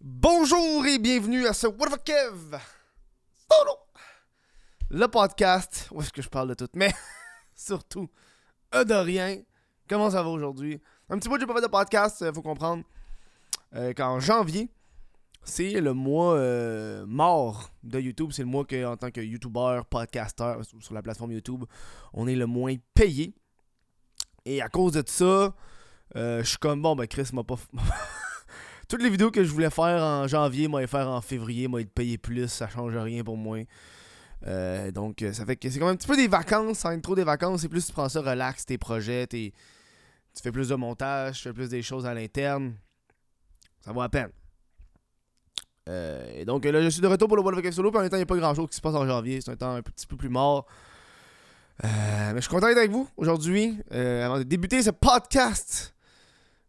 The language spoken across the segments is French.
Bonjour et bienvenue à ce What the Kev? Le podcast où est-ce que je parle de tout, mais surtout euh, de rien. Comment ça va aujourd'hui? Un petit peu de pas fait de podcast, euh, faut comprendre euh, qu'en janvier, c'est le mois euh, mort de YouTube. C'est le mois que, en tant que YouTuber, podcaster sur la plateforme YouTube, on est le moins payé. Et à cause de ça, je suis comme bon, ben Chris m'a pas. Toutes les vidéos que je voulais faire en janvier, moi les faire en février, moi être payé plus, ça change rien pour moi. Euh, donc euh, ça fait que c'est quand même un petit peu des vacances, sans être trop des vacances, c'est plus tu prends ça relax tes projets, tes- tu fais plus de montage, tu fais plus des choses à l'interne. Ça vaut à peine. Euh, et donc là je suis de retour pour le World of Warcraft Solo, puis en même temps il n'y a pas grand chose qui se passe en janvier, c'est un temps un petit peu plus mort. Mais je suis content d'être avec vous aujourd'hui. avant de débuter ce podcast,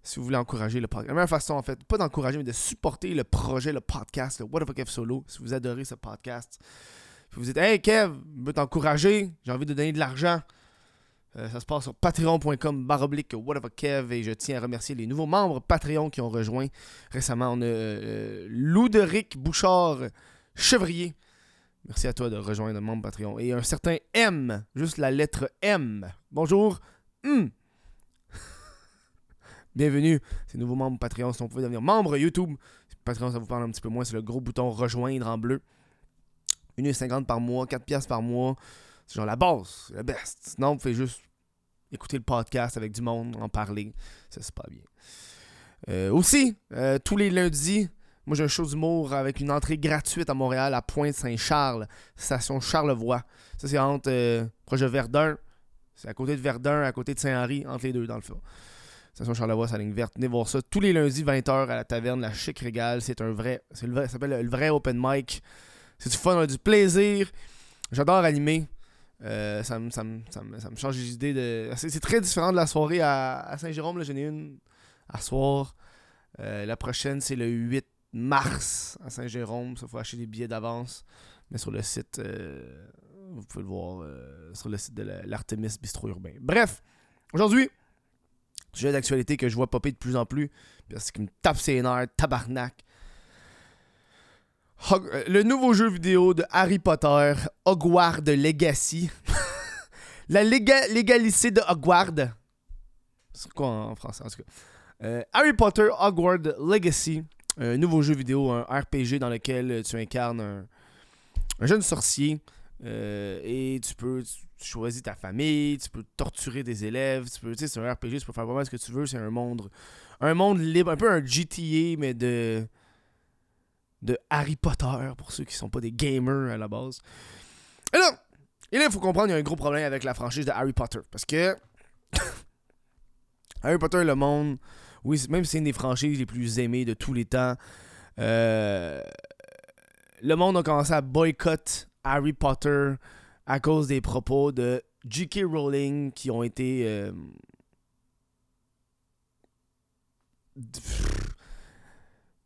si vous voulez encourager le podcast, la meilleure façon en fait, pas d'encourager, mais de supporter le projet, le podcast, le What the fuck F solo, si vous adorez ce podcast. Puis vous dites, hey Kev, je veux t'encourager, j'ai envie de donner de l'argent. Euh, ça se passe sur patreon.com baroblique Kev et je tiens à remercier les nouveaux membres Patreon qui ont rejoint récemment. On a euh, Louderic Bouchard Chevrier. Merci à toi de rejoindre le membre Patreon. Et un certain M, juste la lettre M. Bonjour. Hmm. Bienvenue, ces nouveaux membres Patreon. Si on pouvait devenir membre YouTube, Patreon, ça vous parle un petit peu moins. C'est le gros bouton rejoindre en bleu. 1,50$ par mois, 4$ piastres par mois. C'est genre la base, le best. Sinon, vous faites juste écouter le podcast avec du monde, en parler. Ça, c'est pas bien. Euh, aussi, euh, tous les lundis, moi j'ai un show d'humour avec une entrée gratuite à Montréal, à Pointe-Saint-Charles, station Charlevoix. Ça, c'est entre euh, proche de Verdun. C'est à côté de Verdun, à côté de Saint-Henri, entre les deux, dans le fond. Station Charlevoix, sa ligne verte. Venez voir ça tous les lundis, 20h, à la taverne La Chic Régale. C'est un vrai. C'est le vrai. Ça s'appelle le vrai open mic. C'est du fun, on a du plaisir. J'adore animer. Euh, ça, me, ça, ça, ça change les idées de. C'est très différent de la soirée à, à Saint-Jérôme. là. J'en ai une à soir. Euh, la prochaine, c'est le 8 mars à Saint-Jérôme. Ça, faut acheter des billets d'avance. Mais sur le site, euh, vous pouvez le voir sur le site de la- l'Artemis Bistro Urbain. Bref, aujourd'hui, sujet d'actualité que je vois popper de plus en plus. Parce qu'il me tape ses tabarnak. Euh, le nouveau jeu vidéo de Harry Potter, Hogwarts Legacy. La léga légalité de Hogwarts. C'est quoi en français en tout cas? Euh, Harry Potter Hogwarts Legacy. Un nouveau jeu vidéo, un RPG dans lequel tu incarnes un, un jeune sorcier. euh, et tu peux tu choisis ta famille, tu peux torturer des élèves, tu peux, tu sais, c'est un RPG, tu peux faire vraiment ce que tu veux, c'est un monde un monde libre, un peu un GTA mais de de Harry Potter pour ceux qui sont pas des gamers à la base. Et là, il faut comprendre, il y a un gros problème avec la franchise de Harry Potter parce que Harry Potter le monde, oui, même si c'est une des franchises les plus aimées de tous les temps, euh, le monde a commencé à boycotter Harry Potter à cause des propos de J.K. Rowling qui ont été euh,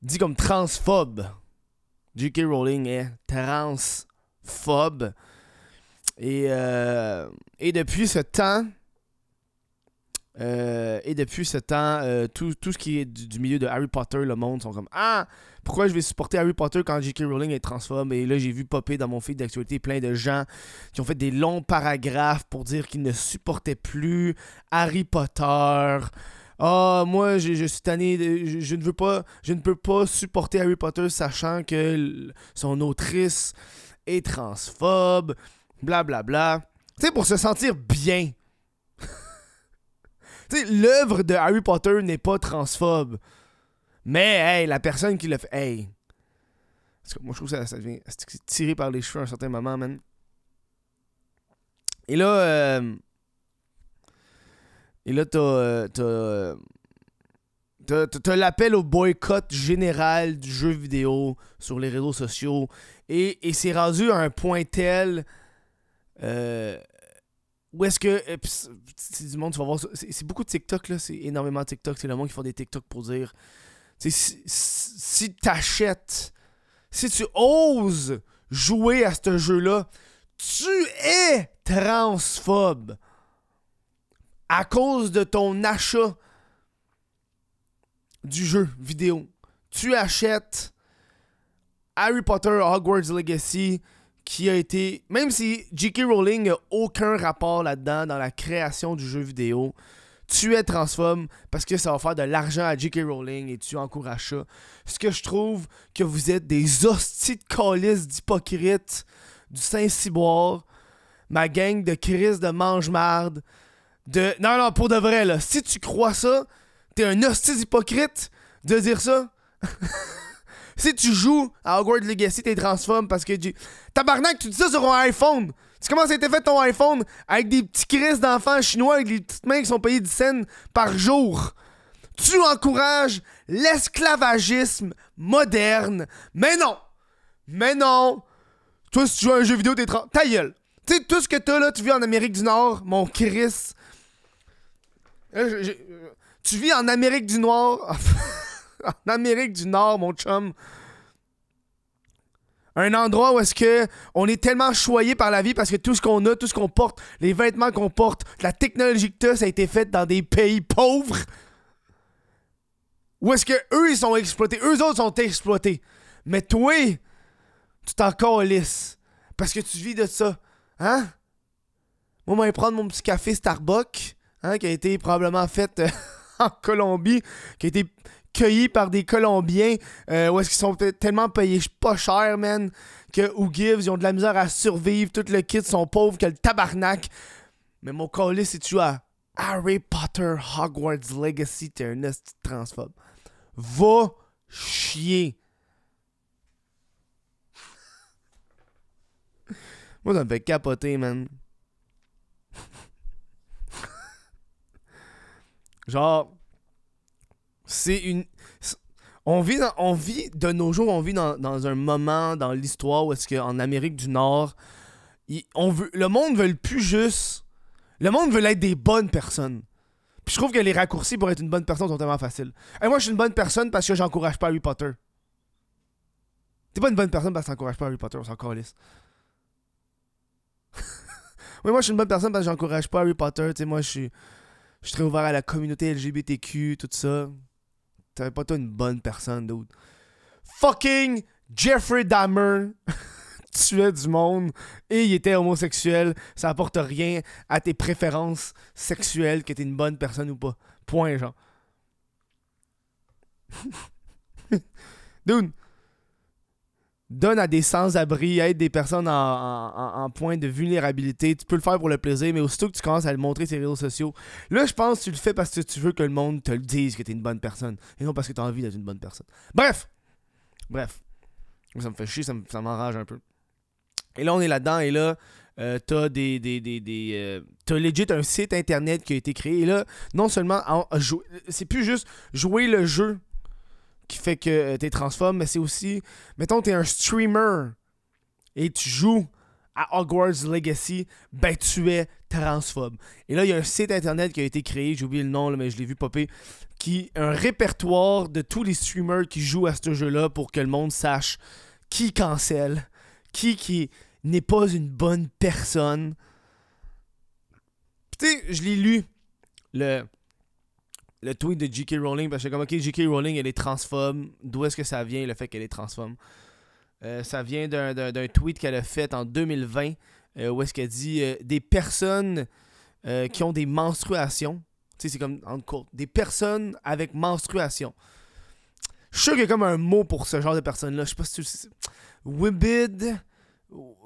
dit comme transphobe. J.K. Rowling est transphobe. Et, euh, et depuis ce temps, euh, et depuis ce temps, euh, tout, tout ce qui est du, du milieu de Harry Potter, le monde sont comme Ah, pourquoi je vais supporter Harry Potter quand J.K. Rowling est transphobe? Et là, j'ai vu popper dans mon feed d'actualité plein de gens qui ont fait des longs paragraphes pour dire qu'ils ne supportaient plus Harry Potter. Ah, moi, je, suis tanné, je, ne veux pas, je ne peux pas supporter Harry Potter sachant que son autrice est transphobe, blablabla. Bla, bla. Tu sais, pour se sentir bien. tu sais, l'œuvre de Harry Potter n'est pas transphobe. Mais, hey, la personne qui l'a fait, hey. Parce que moi, je trouve que ça, ça devient tiré par les cheveux à un certain moment, man. Et là, euh, et là, t'as. euh, T'as. euh, T'as l'appel au boycott général du jeu vidéo sur les réseaux sociaux. Et, et c'est rendu à un point tel. Euh, où est-ce que. euh, c'est du monde, tu vas voir c'est beaucoup de TikTok, là. C'est énormément de TikTok. C'est le monde qui font des TikTok pour dire. Si si t'achètes. Si tu oses jouer à ce jeu-là, tu es transphobe. À cause de ton achat du jeu vidéo. Tu achètes Harry Potter Hogwarts Legacy qui a été. Même si J.K. Rowling n'a aucun rapport là-dedans dans la création du jeu vidéo, tu es transphobe parce que ça va faire de l'argent à J.K. Rowling et tu encourages ça. Ce que je trouve que vous êtes des hosties de d'hypocrites du Saint-Cyboire, ma gang de Chris de mange-marde, de. Non, non, pour de vrai, là. Si tu crois ça, t'es un hostie d'hypocrite de dire ça. si tu joues à Hogwarts Legacy, t'es transphobe parce que tu. Tabarnak, tu dis ça sur un iPhone! Tu commences à été fait ton iPhone avec des petits crises d'enfants chinois avec des petites mains qui sont payées 10 cents par jour? Tu encourages l'esclavagisme moderne. Mais non! Mais non! Toi, si tu joues à un jeu vidéo, t'es tra... Ta gueule! Tu sais, tout ce que t'as là, tu vis en Amérique du Nord, mon Chris. Tu vis en Amérique du Nord. en Amérique du Nord, mon chum. Un endroit où est-ce que on est tellement choyé par la vie parce que tout ce qu'on a, tout ce qu'on porte, les vêtements qu'on porte, la technologie que t'as, ça a été fait dans des pays pauvres. Où est-ce que eux ils sont exploités, eux autres sont exploités. Mais toi, tu t'en lisse parce que tu vis de ça, hein? Moi, je vais prendre mon petit café Starbucks, hein, qui a été probablement fait euh, en Colombie, qui a été cueillis par des Colombiens euh, où est-ce qu'ils sont tellement payés pas cher, man, que Gives, ils ont de la misère à survivre, tout le kit sont pauvres que le tabarnak. Mais mon colis, c'est tu à Harry Potter Hogwarts Legacy, t'es un transphobe. Va chier. Moi, ça me fait capoter, man. Genre, c'est une. On vit, on vit de nos jours, on vit dans, un moment dans l'histoire où est-ce qu'en Amérique du Nord, on veut, le monde veut plus juste. Le monde veut être des bonnes personnes. Puis je trouve que les raccourcis pour être une bonne personne sont tellement faciles. Et moi, je suis une bonne personne parce que j'encourage pas Harry Potter. T'es pas une bonne personne parce que t'encourages pas Harry Potter, on s'en calisse. oui, moi, je suis une bonne personne parce que j'encourage pas Harry Potter. Tu sais, moi, je suis. Je suis très ouvert à la communauté LGBTQ, tout ça. T'avais pas toi une bonne personne, dude. Fucking Jeffrey Dahmer tuait du monde et il était homosexuel. Ça apporte rien à tes préférences sexuelles que t'es une bonne personne ou pas. Point, genre. dude, donne à des sans-abri, aide des personnes en, point de vulnérabilité. Tu peux le faire pour le plaisir, mais aussitôt que tu commences à le montrer sur les réseaux sociaux, là, je pense que tu le fais parce que tu veux que le monde te le dise que tu es une bonne personne, et non parce que tu as envie d'être une bonne personne. Bref! Bref. Ça me fait chier, ça m'enrage un peu. Et là, on est là-dedans, et là, euh, t'as des. des, des, des euh, t'as legit un site internet qui a été créé. Et là, non seulement. C'est plus juste jouer le jeu qui fait que euh, t'es transphobe, mais c'est aussi, mettons, t'es un streamer et tu joues à Hogwarts Legacy, ben tu es transphobe. Et là, il y a un site internet qui a été créé, j'ai oublié le nom, mais je l'ai vu popper, qui un répertoire de tous les streamers qui jouent à ce jeu-là pour que le monde sache qui cancelle, qui qui n'est pas une bonne personne. Tu sais, je l'ai lu, le, le tweet de J.K. Rowling parce que comme ok J.K. Rowling elle est transphobe d'où est-ce que ça vient le fait qu'elle est transphobe euh, ça vient d'un tweet qu'elle a fait en 2020 euh, où est-ce qu'elle dit euh, des personnes qui ont des menstruations. Tu sais c'est comme en cours. Des personnes avec menstruation. Je suis sûr qu'il y a comme un mot pour ce genre de personnes là je sais pas si tu sais. Wibid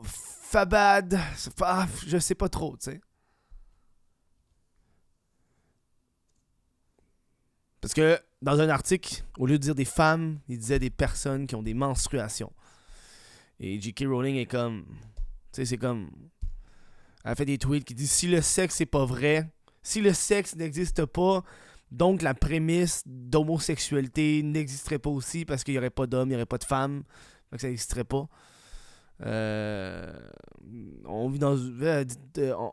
Fabad ah, je sais pas trop tu sais Parce que dans un article, au lieu de dire des femmes, il disait des personnes qui ont des menstruations. Et J.K. Rowling est comme. Tu sais, c'est comme. Elle fait des tweets qui disent si le sexe n'est pas vrai, si le sexe n'existe pas, donc la prémisse d'homosexualité n'existerait pas aussi parce qu'il n'y aurait pas d'hommes, il n'y aurait pas de femmes. Donc ça n'existerait pas. Euh, on, vit dans, euh,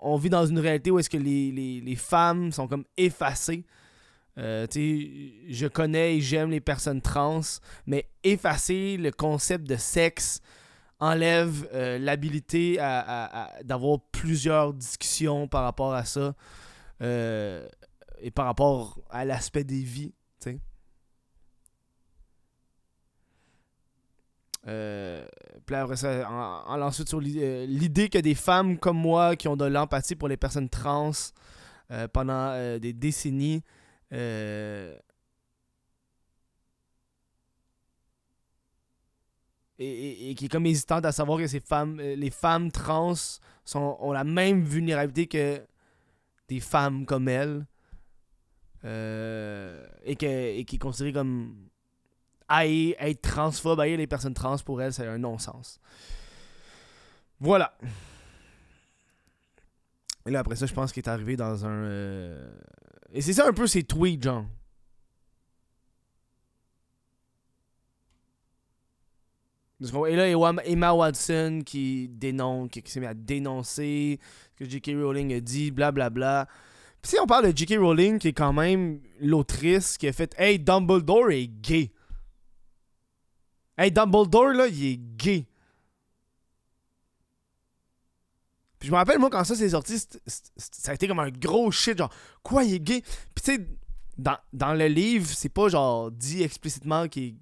on vit dans une réalité où est-ce que les, les femmes sont comme effacées euh, je connais et j'aime les personnes trans, mais effacer le concept de sexe enlève euh, l'habilité à, d'avoir plusieurs discussions par rapport à ça euh, et par rapport à l'aspect des vies. Ça, en, ensuite sur l'idée que des femmes comme moi qui ont de l'empathie pour les personnes trans pendant des décennies et, qui est comme hésitante à savoir que ces femmes, les femmes trans sont, ont la même vulnérabilité que des femmes comme elles. et, que, et qui est considérée comme haïr, être transphobe, haïr les personnes trans pour elle, c'est un non-sens. Voilà. Et là, après ça, je pense qu'il est arrivé dans un. Euh, et c'est ça un peu ses tweets, genre. Et là, Emma Watson qui dénonce, qui s'est mis à dénoncer ce que J.K. Rowling a dit, blablabla. Bla, bla. Puis si on parle de J.K. Rowling, qui est quand même l'autrice qui a fait Hey, Dumbledore est gay. Hey, Dumbledore, là, il est gay. Je me rappelle, moi, quand ça s'est sorti, ça a été comme un gros shit, genre, quoi, il est gay? Puis tu sais, dans, dans, le livre, c'est pas genre dit explicitement qu'il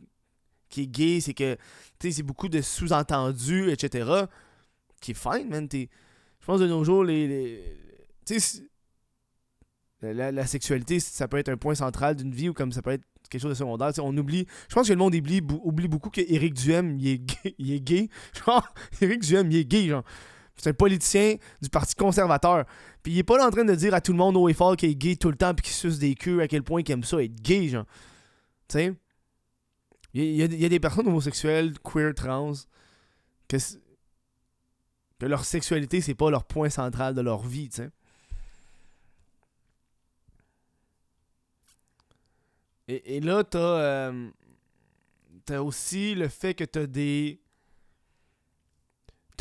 est, est, gay, c'est que, tu sais, c'est beaucoup de sous-entendus, etc. Qui est fine, man. Je pense de nos jours, les. tu sais, la, sexualité, ça peut être un point central d'une vie ou comme ça peut être quelque chose de secondaire. on oublie. Je pense que le monde oublie, oublie beaucoup qu'Éric Duhem, il est gay. Il est gay. Genre, Éric Duhem, il est gay, genre. C'est un politicien du Parti conservateur. Puis il est pas là en train de dire à tout le monde haut et fort qu'il est gay tout le temps puis qu'il suce des queues à quel point il aime ça être gay, genre. Tu sais? Il y, a, des personnes homosexuelles, queer, trans, que, leur sexualité, c'est pas leur point central de leur vie, tu sais. Et, là, t'as euh, as aussi le fait que t'as des.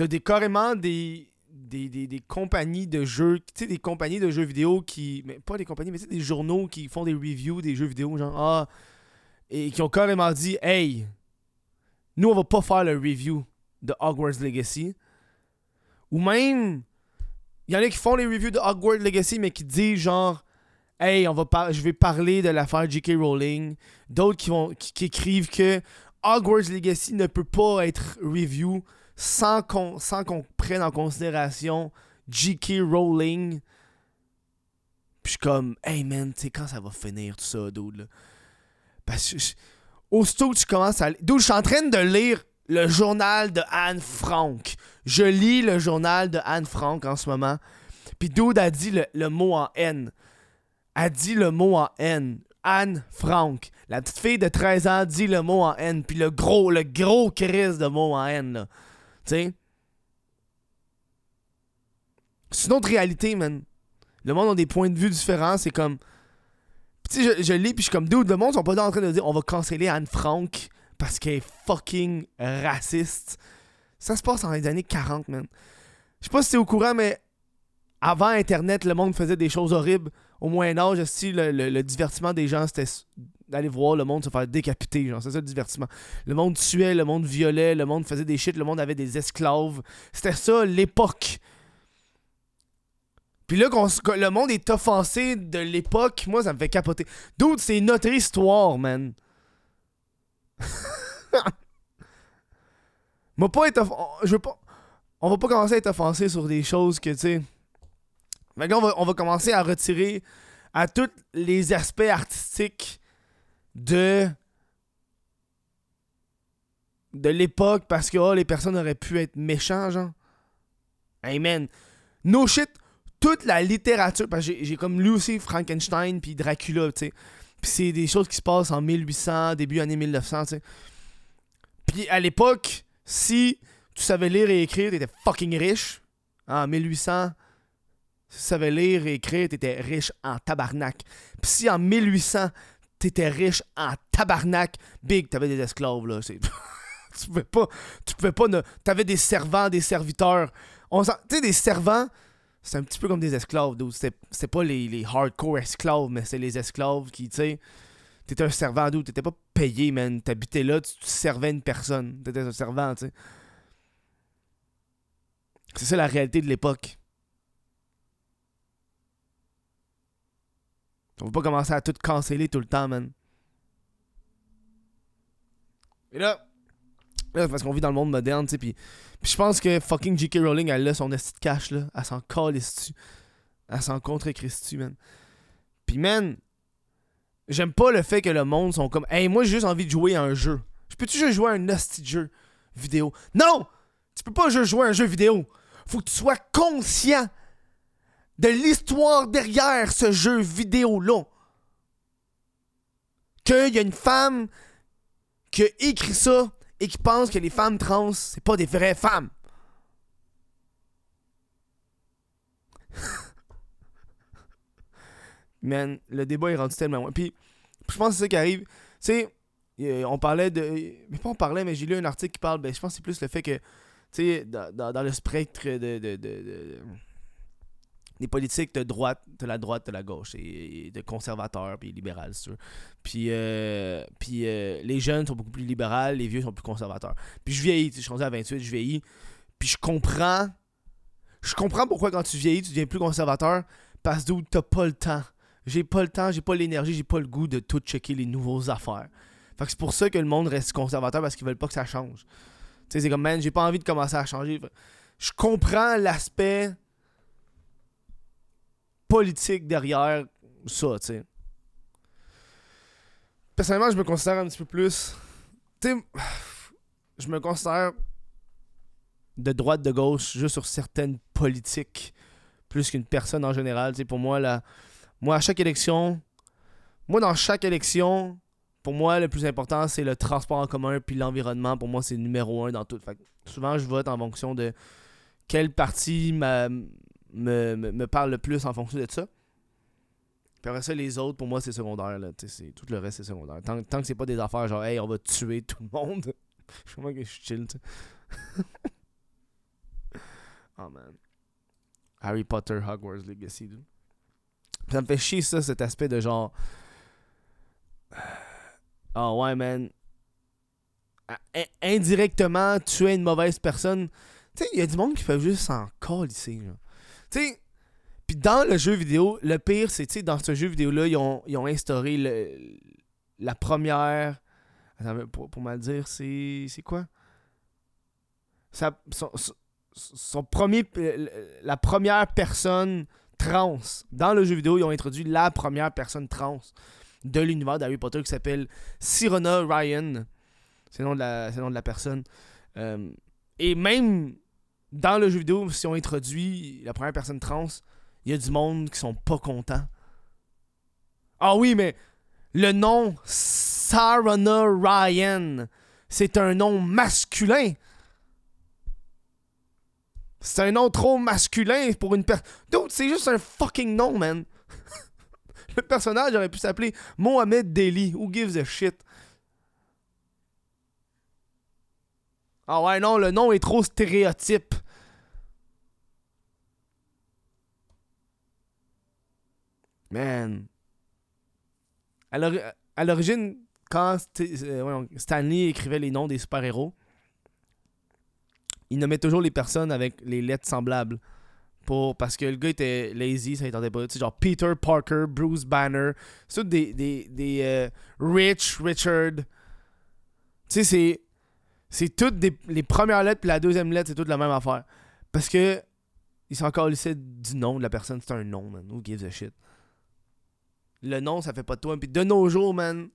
T'as des carrément des. Des, des, compagnies de jeux, tu sais, des compagnies de jeux vidéo qui. Mais pas des compagnies, mais des journaux qui font des reviews des jeux vidéo, genre, ah. Et qui ont carrément dit, hey, nous, on va pas faire le review de Hogwarts Legacy. Ou même, il y en a qui font les reviews de Hogwarts Legacy, mais qui disent, genre, Hey, on va je vais parler de l'affaire J.K. Rowling. D'autres qui, vont, qui, écrivent que Hogwarts Legacy ne peut pas être review sans qu'on prenne en considération J.K. Rowling. Puis je suis comme, hey man, tu sais, quand ça va finir tout ça, dude, là? Parce que, aussitôt tu commences à. Dude, je suis en train de lire le journal de Anne Frank. Je lis le journal de Anne Frank en ce moment. Puis dude a dit le, le mot en N a dit le mot en N. Anne Frank. La petite fille de 13 ans dit le mot en N. Puis le gros, le gros crise de mot en N, là. C'est une autre réalité, man. Le monde a des points de vue différents. C'est comme. Tu je, lis, puis je suis comme, dude, le monde sont pas en train de dire on va canceller Anne Frank parce qu'elle est fucking raciste. Ça se passe dans les années 40, man. Je sais pas si t'es au courant, mais avant Internet, le monde faisait des choses horribles au Moyen-Âge, aussi, le, divertissement des gens, c'était d'aller voir le monde se faire décapiter. Genre, c'est ça le divertissement. Le monde tuait, le monde violait, le monde faisait des shit, le monde avait des esclaves. C'était ça l'époque. Puis là, le monde est offensé de l'époque, moi, ça me fait capoter. D'autres, c'est notre histoire, man. Moi, pas. Je veux pas. On va pas commencer à être offensé sur des choses que, tu sais on va, commencer à retirer à tous les aspects artistiques de l'époque parce que oh, les personnes auraient pu être méchants, genre. Amen. No shit, toute la littérature, parce que j'ai comme lu aussi Frankenstein puis Dracula, tu sais. Puis c'est des choses qui se passent en 1800, début année 1900, tu sais. Puis à l'époque, si tu savais lire et écrire, t'étais fucking riche. En 1800, si tu savais lire et écrire, t'étais riche en tabarnak. Puis si en 1800, t'étais riche en tabarnak, big, t'avais des esclaves, là. tu pouvais pas. Tu pouvais pas. Ne... T'avais des servants, des serviteurs. On Tu sais, des servants, c'est un petit peu comme des esclaves, C'était pas les, hardcore esclaves, mais c'est les esclaves qui, tu sais. T'étais un servant, d'où T'étais pas payé, man. T'habitais là, tu, tu, servais une personne. T'étais un servant, tu sais. C'est ça la réalité de l'époque. On va pas commencer à tout canceller tout le temps, man. Et là, Là, parce qu'on vit dans le monde moderne, tu sais, puis puis je pense que fucking J.K. Rowling, elle a son esti de cash, là. Elle s'en calisse Elle s'en contre Christy, man. Puis, man, j'aime pas le fait que le monde sont comme, hey, moi, j'ai juste envie de jouer à un jeu. Je peux-tu juste jouer à un esti de jeu vidéo? Non! Tu peux pas juste jouer à un jeu vidéo. Faut que tu sois conscient de l'histoire derrière ce jeu vidéo-là. Qu'il y a une femme qui a écrit ça et qui pense que les femmes trans, c'est pas des vraies femmes. Man, le débat est rendu tellement loin. Puis, je pense que c'est ça qui arrive. Tu sais, on parlait de. Mais pas on parlait, mais j'ai lu un article qui parle. Ben, je pense que c'est plus le fait que, tu sais, dans, le spectre de des politiques de droite, de la droite, de la gauche, et, de conservateurs, puis libéral, c'est sûr. Puis, euh, euh, les jeunes sont beaucoup plus libéraux, les vieux sont plus conservateurs. Puis je vieillis, je suis rendu à 28, je vieillis. Puis je comprends. Je comprends pourquoi quand tu vieillis, tu deviens plus conservateur, parce que t'as pas le temps. J'ai pas le temps, j'ai pas l'énergie, j'ai pas le goût de tout checker les nouveaux affaires. Fait c'est pour ça que le monde reste conservateur parce qu'ils veulent pas que ça change. Tu sais, c'est comme, man, j'ai pas envie de commencer à changer. Je comprends l'aspect politique derrière ça, tu sais. Personnellement, je me considère un petit peu plus. Tu sais, je me considère de droite, de gauche, juste sur certaines politiques, plus qu'une personne en général. Tu sais, pour moi, là, moi, à chaque élection, moi, dans chaque élection, pour moi, le plus important, c'est le transport en commun puis l'environnement. Pour moi, c'est numéro un dans tout. Fait souvent, je vote en fonction de quel parti m'a me, me, parle le plus en fonction de ça. Puis après ça, les autres, pour moi, c'est secondaire. Là. Tout le reste, c'est secondaire. Tant, que c'est pas des affaires genre, hey, on va tuer tout le monde. je crois que je suis chill, oh man. Harry Potter, Hogwarts Legacy, dude. ça me fait chier, ça, cet aspect de genre. Oh ouais, man. Indirectement, tuer une mauvaise personne. Tu sais, il y a du monde qui peut juste s'en ici. Puis dans le jeu vidéo, le pire, c'est, tu dans ce jeu vidéo-là, ils ont, ils ont instauré le, la première. Attends, pour, mal dire, c'est. C'est quoi? Son, son, premier. La première personne trans. Dans le jeu vidéo, ils ont introduit la première personne trans de l'univers d'Harry Potter qui s'appelle Sirona Ryan. C'est le nom de la, le nom de la personne. Euh, et même dans le jeu vidéo, si on introduit la première personne trans, il y a du monde qui sont pas contents. Ah oui, mais le nom Sarana Ryan, c'est un nom masculin. C'est un nom trop masculin pour une personne. D'autres, c'est juste un fucking nom, man. le personnage aurait pu s'appeler Mohamed Deli. Who gives a shit? Ah ouais, non, le nom est trop stéréotype. Man. À l'origine, quand euh, Stanley écrivait les noms des super-héros, il nommait toujours les personnes avec les lettres semblables. Pour, parce que le gars était lazy, ça tentait pas. Tu sais, genre Peter Parker, Bruce Banner. C'est des, des euh, Rich, Richard. Tu sais, c'est. C'est toutes les premières lettres puis la deuxième lettre, c'est toute la même affaire. Parce que. Il s'en encore du nom de la personne, c'est un nom, man. Who gives a shit? le nom, ça fait pas de toi. Puis de nos jours, man,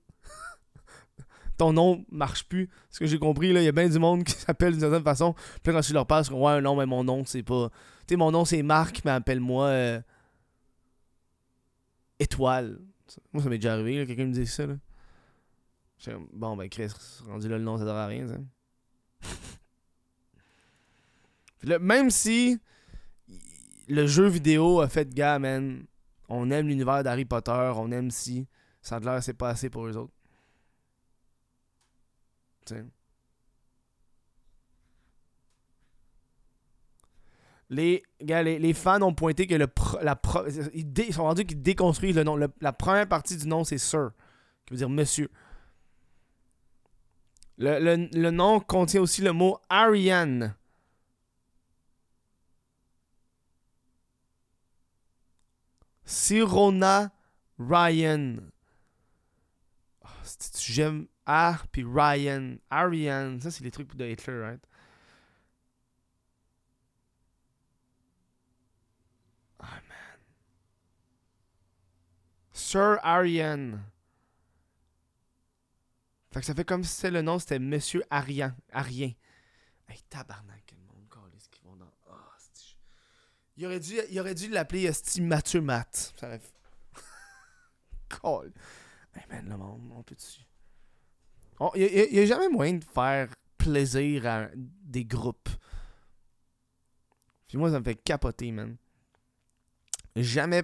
ton nom marche plus. Ce que j'ai compris, là, il y a bien du monde qui s'appelle d'une certaine façon. Puis quand tu leur parles, ouais, non, mais mon nom, c'est pas. Tu sais, mon nom, c'est Marc, mais appelle-moi euh, Étoile. Moi, ça m'est déjà arrivé, quelqu'un me dit ça, là. Bon, ben, Chris, rendu là, le nom, ça sert à rien, ça. Même si le jeu vidéo a fait gars, man, on aime l'univers d'Harry Potter, on aime si. Ça a l'air c'est pas assez pour eux autres. Les, gars, les, fans ont pointé que le la ils, sont rendus qu'ils déconstruisent le nom. la première partie du nom, c'est Sir, qui veut dire monsieur. Le, le, le nom contient aussi le mot Ariane, Sirona Ryan. Oh, J'aime A, puis Ryan. Ariane. Ça, c'est les trucs de Hitler, right? Ah, man. Sir Ariane. Fait que ça fait comme si c'était le nom, c'était Monsieur Arian. Arien. Hey, tabarnak, le monde, ce qu'ils vont dans. Oh, il aurait dû, il aurait dû l'appeler Esti Mathieu Matt. Ça aurait Call. Hey man, le monde, on peut. Il n'y a, jamais moyen de faire plaisir à des groupes. Puis moi, ça me fait capoter, man. Jamais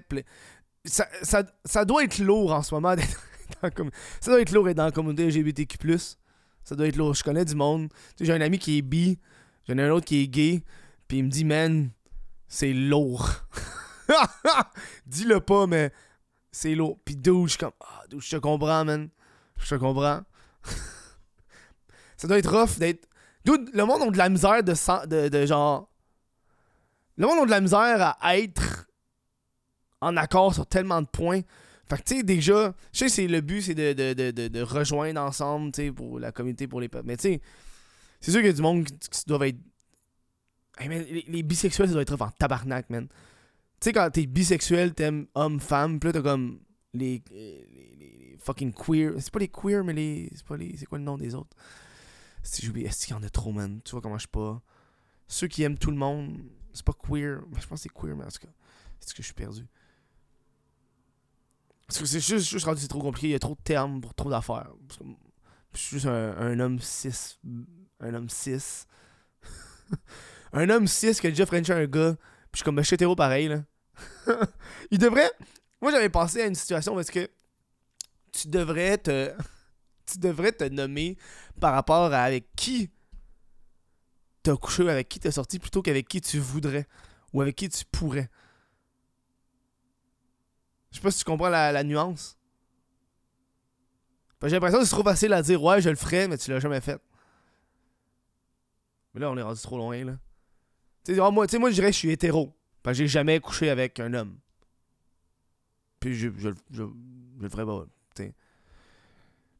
ça, ça, ça, doit être lourd en ce moment d'être Ça doit être lourd d'être dans la communauté LGBTQ. Ça doit être lourd. Je connais du monde. J'ai un ami qui est bi. J'en ai un autre qui est gay. Puis il me dit, man, c'est lourd. Dis-le pas, mais c'est lourd. Puis d'où je suis comme, ah, je te comprends, man. Je te comprends. ça doit être rough d'être. le monde a de la misère de, de, de genre. Le monde a de la misère à être en accord sur tellement de points. Fait que, tu sais, déjà, je sais le but, c'est de, de, de, de, rejoindre ensemble, tu sais, pour la communauté, pour les peuples. Mais, tu sais, c'est sûr qu'il y a du monde qui, doivent être. les, bisexuels, ça doit être en tabarnak, man. Tu sais, quand t'es bisexuel, t'aimes homme-femme, pis là, t'as comme les, fucking queer. C'est pas les queer, mais les. C'est pas les. C'est quoi le nom des autres? Si j'oublie, est-ce qu'il y en a trop, man Tu vois comment je suis pas. Ceux qui aiment tout le monde, c'est pas queer. Je pense que c'est queer, mais en tout cas, est-ce que je suis perdu c'est juste, juste rendu c'est trop compliqué, il y a trop de termes pour trop d'affaires. Je suis juste un, homme cis. Un homme cis. un homme cis qui a déjà frenché un gars. Puis je suis comme, ben, je hétéro pareil, là. il devrait. Moi, j'avais pensé à une situation parce que tu devrais te. tu devrais te nommer par rapport à avec qui t'as couché, avec qui t'as sorti, plutôt qu'avec qui tu voudrais. Ou avec qui tu pourrais. Je sais pas si tu comprends la, nuance. J'ai l'impression que c'est trop facile à dire ouais, je le ferais, mais tu l'as jamais fait. Mais là, on est rendu trop loin, là. Tu sais, ah, moi, moi, je dirais que je suis hétéro. Parce que j'ai jamais couché avec un homme. Puis je, je, je, le ferais pas.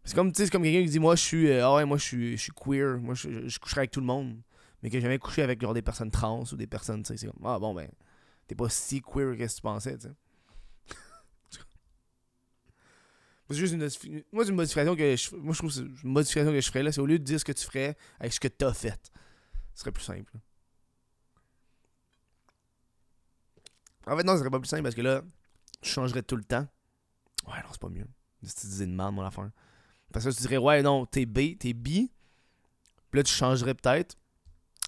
C'est comme, comme quelqu'un qui dit Moi, je suis. Euh, ah ouais, moi, je suis, je suis queer. Moi, je, je, coucherai avec tout le monde. Mais que j'ai jamais couché avec genre, des personnes trans ou des personnes. C'est comme Ah bon, ben. T'es pas si queer que tu pensais, tu sais. C'est juste une Moi, une modification que je Moi, je trouve une modification que je ferais là. C'est au lieu de dire ce que tu ferais avec ce que tu as fait. Ce serait plus simple. En fait, non, ce serait pas plus simple parce que là, je changerais tout le temps. Ouais, non, c'est pas mieux. Si tu disais de mal, mon affaire. Parce que tu dirais, ouais, non, t'es B, t'es B. Puis là, tu changerais peut-être.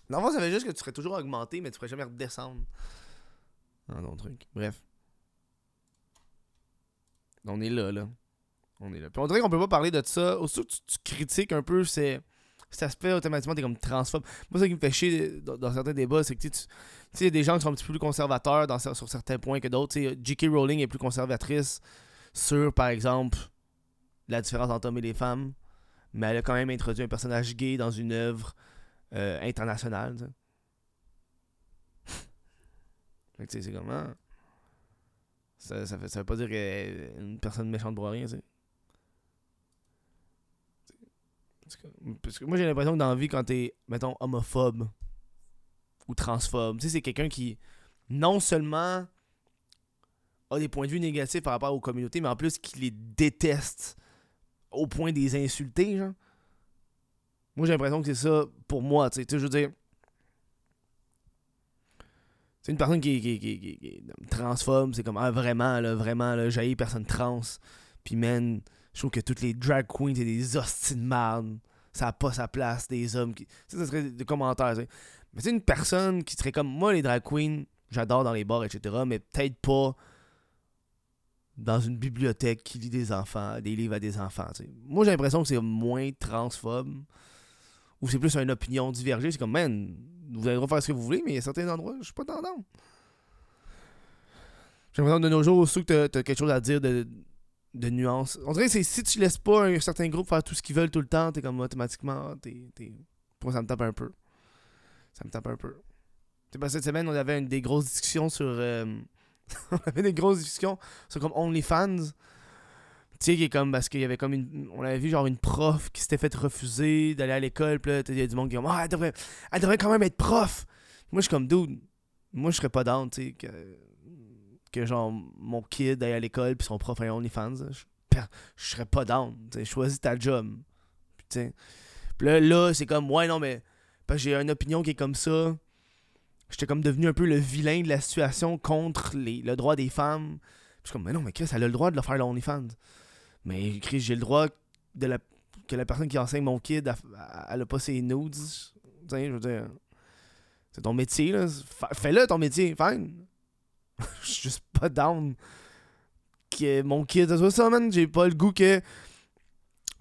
Non, ça veut juste que tu serais toujours augmenté, mais tu ferais jamais redescendre. Non, non, truc. Bref. On est là, là. On est là. Puis on dirait qu'on peut pas parler de ça. Aussi tu, critiques un peu cet aspect, automatiquement, t'es comme transphobe. Moi, ça qui me fait chier dans, certains débats, c'est que tu sais, des gens qui sont un petit peu plus conservateurs sur certains points que d'autres. J.K. Rowling est plus conservatrice sur, par exemple, la différence entre hommes et les femmes. Mais elle a quand même introduit un personnage gay dans une œuvre euh, internationale. c'est comme. Hein? Ça, ça, veut pas dire qu'elle une personne méchante pour rien, Parce que moi, j'ai l'impression que dans la vie, quand t'es, mettons, homophobe ou transphobe, tu sais, c'est quelqu'un qui, non seulement a des points de vue négatifs par rapport aux communautés, mais en plus qui les déteste au point de les insulter, genre. Moi, j'ai l'impression que c'est ça pour moi, tu sais. Je veux dire, c'est une personne qui, qui, qui, qui, transphobe, c'est comme, ah, vraiment, là, vraiment, là, j'ai personne trans. Puis, man, je trouve que toutes les drag queens, c'est des hosties de merde. Ça n'a pas sa place, des hommes qui. Ça, ça serait des commentaires. Mais c'est une personne qui serait comme moi, les drag queens, j'adore dans les bars, etc. Mais peut-être pas dans une bibliothèque qui lit des enfants, des livres à des enfants. Moi, j'ai l'impression que c'est moins transphobe. Ou c'est plus une opinion divergée. C'est comme, man, vous allez faire ce que vous voulez, mais il y a certains endroits, je suis pas tendance. J'ai l'impression que de nos jours, aussi que tu as, quelque chose à dire de, de nuances. On dirait que si tu laisses pas un certain groupe faire tout ce qu'ils veulent tout le temps, t'es comme automatiquement. T'es, Moi, ça me tape un peu. Ça me tape un peu. Cette semaine, on avait des grosses discussions sur. Euh, on avait des grosses discussions sur comme OnlyFans. Tu sais, qui est comme parce qu'il y avait comme une. On avait vu genre une prof qui s'était fait refuser d'aller à l'école. Puis là, il y a du monde qui dit Ah, elle devrait, elle devrait quand même être prof. Moi, je suis comme dude. Moi, je serais pas down, tu sais, que, que genre mon kid aille à l'école puis son prof ait OnlyFans. Je, serais pas down. Tu sais, choisis ta job. Puis, là, là c'est comme, ouais, non, mais. Parce que j'ai une opinion qui est comme ça. J'étais comme devenu un peu le vilain de la situation contre les, le droit des femmes. Je suis comme, mais non, mais Chris, elle a le droit de le faire l'OnlyFans. Mais Chris, j'ai le droit de la, que la personne qui enseigne mon kid, elle, a pas ses nudes. Tu sais, je veux dire. C'est ton métier, là. Fais-le, ton métier. Fine. Je suis juste pas down que mon kid ça ça, man. J'ai pas le goût que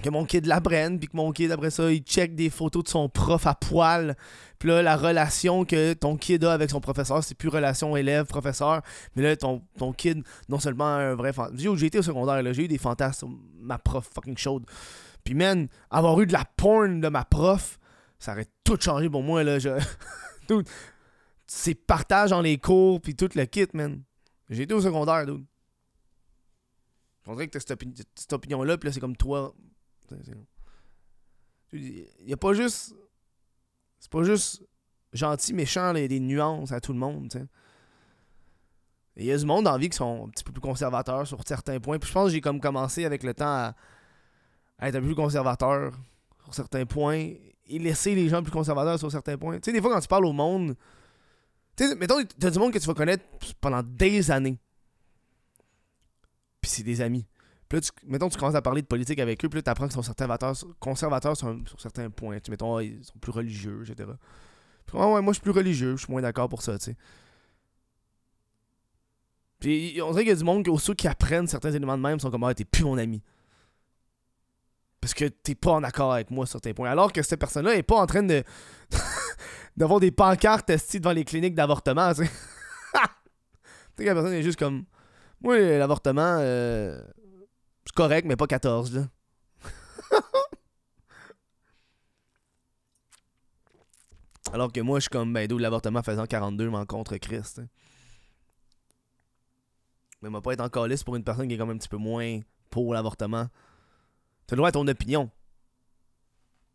que mon kid l'apprenne, puis que mon kid, après ça, il check des photos de son prof à poil. Puis là, la relation que ton kid a avec son professeur, c'est plus relation élève-professeur. Mais là, ton, kid, non seulement un vrai fantasme. J'ai été au secondaire, là, j'ai eu des fantasmes ma prof fucking chaude. Puis, man, avoir eu de la porn de ma prof, ça aurait tout changé pour moi, là. Je... c'est partage dans les cours, puis tout le kit, man. J'ai été au secondaire, dude. On dirait que t'as cette, cette opinion-là, puis là, c'est comme toi. Il y a pas juste. C'est pas juste gentil, méchant, il y a des nuances à tout le monde, tu sais. Il y a du monde en vie qui sont un petit peu plus conservateurs sur certains points. Puis je pense que j'ai comme commencé avec le temps à, être un peu plus conservateur sur certains points et laisser les gens plus conservateurs sur certains points. Tu sais, des fois, quand tu parles au monde, tu sais, mettons, t'as du monde que tu vas connaître pendant des années. Puis c'est des amis. Puis là, tu, mettons, tu commences à parler de politique avec eux, puis là, tu apprends qu'ils sont conservateurs sur, sur, certains points. Tu mettons, ils sont plus religieux, etc. Puis, ouais, moi, je suis plus religieux, je suis moins d'accord pour ça, tu sais. Puis on dirait qu'il y a du monde ceux qui apprennent certains éléments de même, sont comme, ah, t'es plus mon ami. Parce que t'es pas en accord avec moi sur tes points. Alors que cette personne-là est pas en train de. d'avoir des pancartes devant les cliniques d'avortement, tu sais. sais, la personne est juste comme. Moi, l'avortement, euh, c'est correct, mais pas 14, là. Alors que moi, je suis comme, ben, d'où l'avortement faisant 42, je m'en contre Christ. Hein. Mais m'a pas être en liste pour une personne qui est comme un petit peu moins pour l'avortement. Tu dois être ton opinion.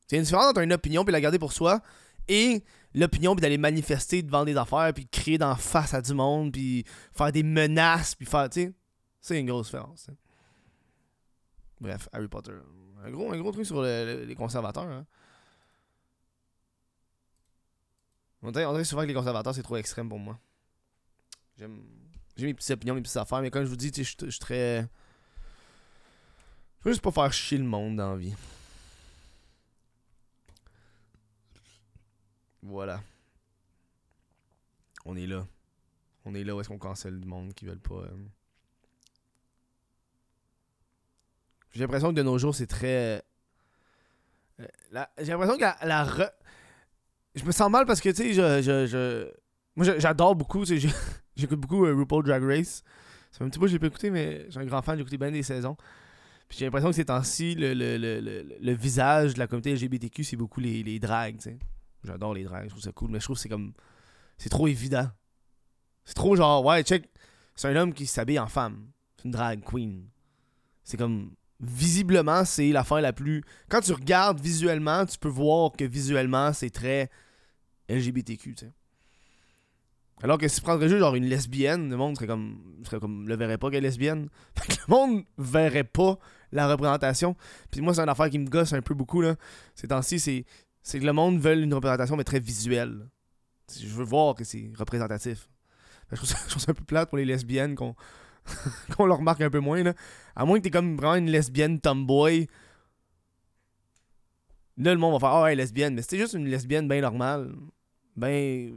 C'est une différence entre une opinion puis la garder pour soi et l'opinion puis d'aller manifester devant des affaires puis crier d'en face à du monde puis faire des menaces puis faire, tu sais, c'est une grosse différence. Bref, Harry Potter. Un gros, un gros truc sur les conservateurs. Hein. On dirait, souvent que les conservateurs, c'est trop extrême pour moi. J'aime j'ai mes petites opinions, mes petites affaires, mais comme je vous dis, je suis très. Je veux juste pas faire chier le monde dans la vie. Voilà. On est là. On est là où est-ce qu'on cancelle du monde qui veulent pas. Euh, J'ai l'impression que de nos jours, c'est très. Euh, j'ai l'impression que la, re... Je me sens mal parce que, tu sais, je, je, je... Moi, j'adore beaucoup, tu sais, j'écoute beaucoup euh, RuPaul Drag Race. C'est un petit peu que j'ai pas écouté, mais j'ai un grand fan, j'ai écouté bien des saisons. Puis j'ai l'impression que ces temps-ci, le, le, le, le, visage de la communauté LGBTQ, c'est beaucoup les, les drags, tu sais. J'adore les drags, je trouve ça cool, mais je trouve que c'est comme. C'est trop évident. C'est trop genre, ouais, check. C'est un homme qui s'habille en femme. C'est une drag queen. C'est comme visiblement, c'est l'affaire la plus. Quand tu regardes visuellement, tu peux voir que visuellement, c'est très LGBTQ, tu sais. Alors que si tu prendrais juste genre une lesbienne, le monde serait comme. Serait comme le verrait pas qu'elle est lesbienne. Fait que le monde verrait pas la représentation. Puis moi, c'est une affaire qui me gosse un peu beaucoup, là. Ces temps-ci, c'est. C'est que le monde veut une représentation, mais très visuelle. Je veux voir que c'est représentatif. je, trouve ça, je un peu plate pour les lesbiennes qu'on qu'on le remarque un peu moins. Là. À moins que t'es comme vraiment une lesbienne tomboy. Là, le monde va faire Ah ouais, lesbienne. Mais c'était juste une lesbienne bien normale. Ben.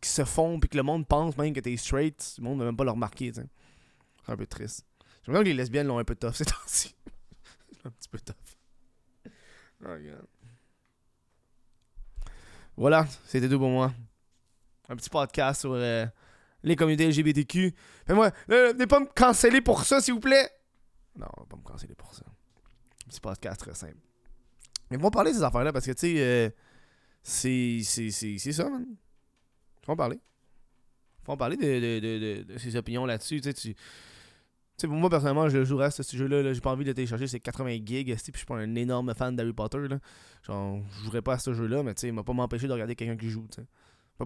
qui se fond, puis que le monde pense même que t'es straight. Le monde va même pas le remarquer, C'est un peu triste. J'aimerais que les lesbiennes l'ont un peu tough ces temps-ci. un petit peu tough. Oh, voilà, c'était tout pour moi. Un petit podcast sur. Euh, les communautés LGBTQ. Mais moi, ne pas me canceller pour ça, s'il vous plaît. Non, pas me canceller pour ça. Petit podcast très simple. Mais on va parler de ces affaires-là parce que, tu sais, euh, c'est, ça, man. Faut en parler. Faut en parler de, de, de, ces opinions là-dessus. Tu sais. Sais, pour moi, personnellement, je jouerais à ce jeu-là. -là, J'ai pas envie de le télécharger, c'est 80 gigs. Puis je suis pas un énorme fan d'Harry Potter. Là. Genre, je jouerais pas à ce jeu-là, mais tu sais, il m'a pas m'empêché de regarder quelqu'un qui joue. sais. Pas.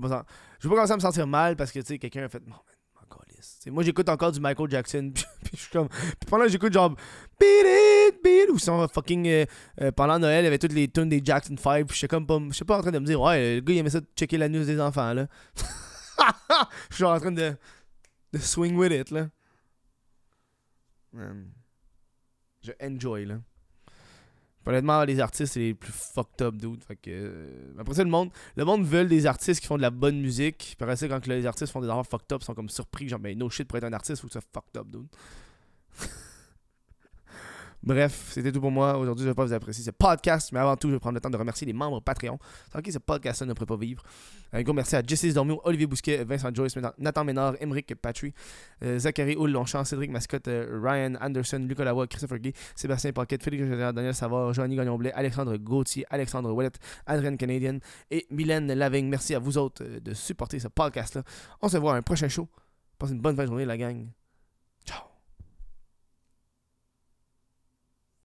Je vais pas commencer à me sentir mal parce que tu sais, quelqu'un a fait. Non, man, T'sais, moi j'écoute encore du Michael Jackson puis, je suis comme puis pendant j'écoute genre beat it beat ou son fucking euh, euh, pendant Noël il y avait toutes les tunes des Jackson 5 puis j'étais comme pas je suis pas en train de me dire ouais le gars il aimait ça de checker la news des enfants là je suis en train de de swing with it là je enjoy là honnêtement, les artistes, c'est les plus fucked up, dude. Fait euh, après ça, le monde, le monde veut des artistes qui font de la bonne musique. Puis après ça, quand les artistes font des affaires fucked up, ils sont comme surpris. Genre, ben, no shit, pour être un artiste, faut que ça fucked up, dude. Bref, c'était tout pour moi. Aujourd'hui, je ne vais pas vous apprécier ce podcast, mais avant tout, je vais prendre le temps de remercier les membres Patreon. Sans qui ce podcast-là ne pourrait pas vivre. Un gros merci à Jesse Dormio, Olivier Bousquet, Vincent Joyce, Nathan Ménard, Emeric Patry, euh, Zachary Hull Longchamp, Cédric Mascotte, euh, Ryan Anderson, Lucas Lavoie, Christopher Gay, Sébastien Paquette, Félix Daniel Savard, Joanny Gagnon-Blais, Alexandre Gauthier, Alexandre Wallet, Adrien Canadian et Mylène Laving. Merci à vous autres euh, de supporter ce podcast-là. On se voit à un prochain show. Passez une bonne fin de journée, la gang.